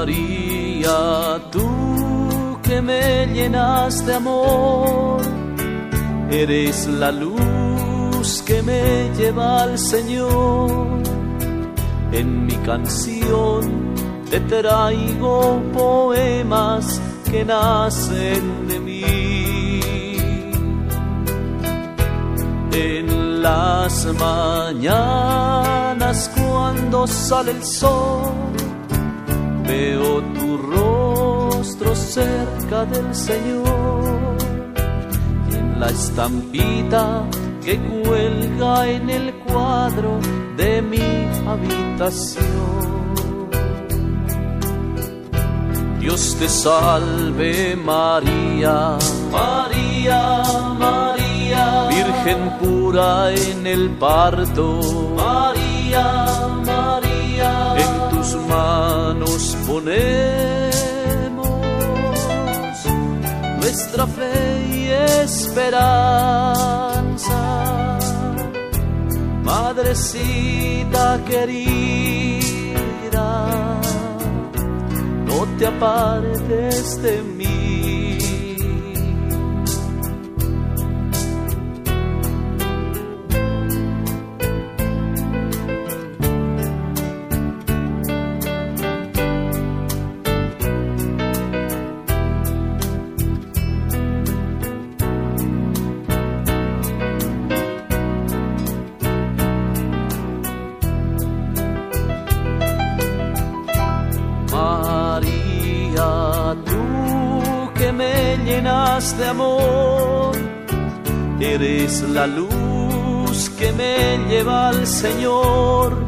María, tú que me llenas de amor, eres la luz que me lleva al Señor. En mi canción te traigo poemas que nacen de mí. En las mañanas cuando sale el sol, veo tu rostro cerca del Señor y en la estampita que cuelga en el cuadro de mi habitación. Dios te salve María, María, María, Virgen pura en el parto, María, María, manos ponemos nuestra fe y esperanza, Madrecita querida no te apartes de mí. De amor, eres la luz que me lleva al Señor.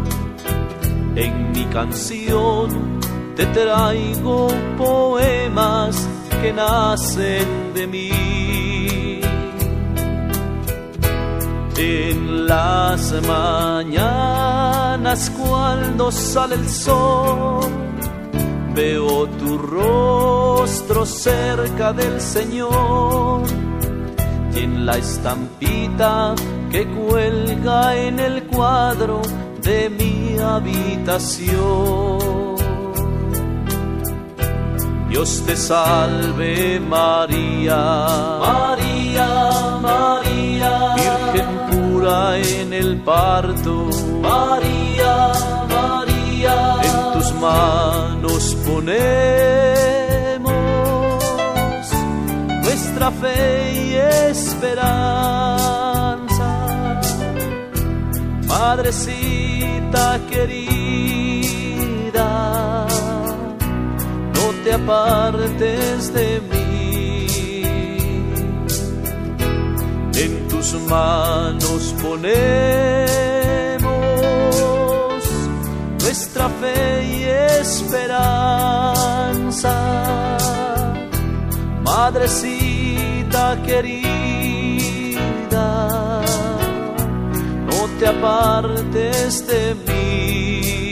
En mi canción te traigo poemas que nacen de mí. En las mañanas cuando sale el sol, veo tu rostro cerca del Señor. Y en la estampita que cuelga en el cuadro de mi habitación. Dios te salve María, María, María, Virgen pura en el parto, María, María, en tus manos ponemos nuestra fe y esperanza, Madrecita querida no te apartes de mí. En tus manos ponemos nuestra fe y esperanza. Madrecita querida, no te apartes de mí.